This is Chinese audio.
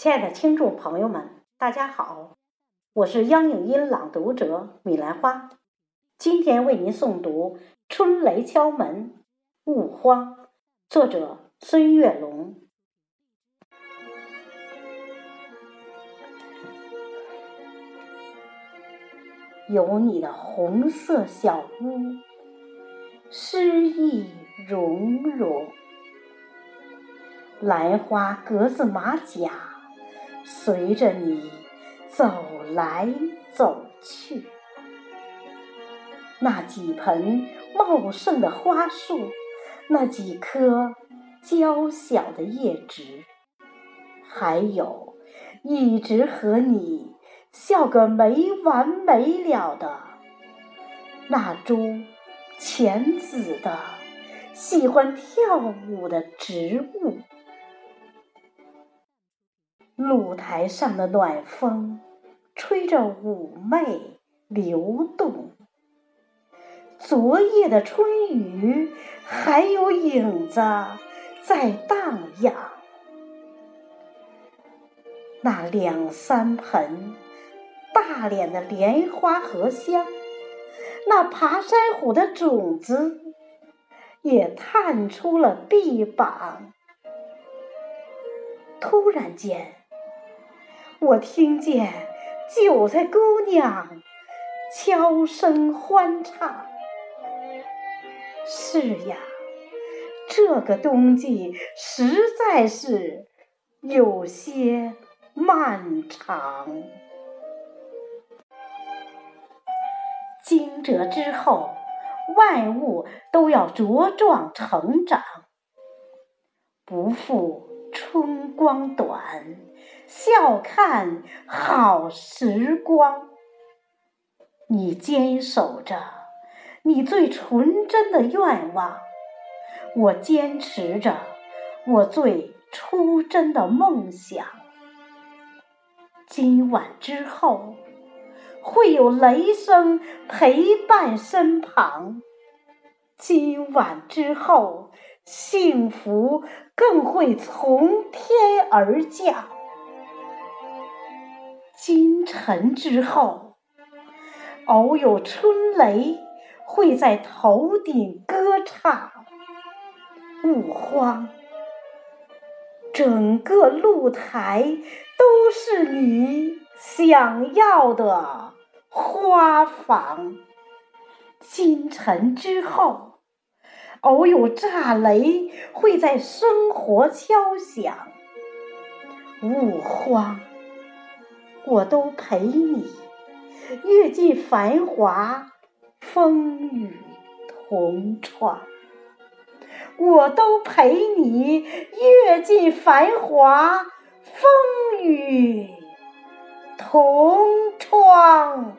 亲爱的听众朋友们，大家好，我是央影音朗读者米兰花，今天为您诵读《春雷敲门勿慌》，作者孙月龙。有你的红色小屋，诗意融融，兰花格子马甲。随着你走来走去，那几盆茂盛的花树，那几棵娇小的叶植，还有一直和你笑个没完没了的那株浅紫的、喜欢跳舞的植物。露台上的暖风，吹着妩媚流动。昨夜的春雨，还有影子在荡漾。那两三盆大脸的莲花荷香，那爬山虎的种子，也探出了臂膀。突然间。我听见韭菜姑娘悄声欢唱。是呀，这个冬季实在是有些漫长。惊蛰之后，万物都要茁壮成长，不负春光短。笑看好时光，你坚守着你最纯真的愿望，我坚持着我最初真的梦想。今晚之后，会有雷声陪伴身旁；今晚之后，幸福更会从天而降。清晨之后，偶有春雷会在头顶歌唱。勿慌，整个露台都是你想要的花房。清晨之后，偶有炸雷会在生活敲响。勿慌。我都陪你阅尽繁华，风雨同闯。我都陪你阅尽繁华，风雨同窗。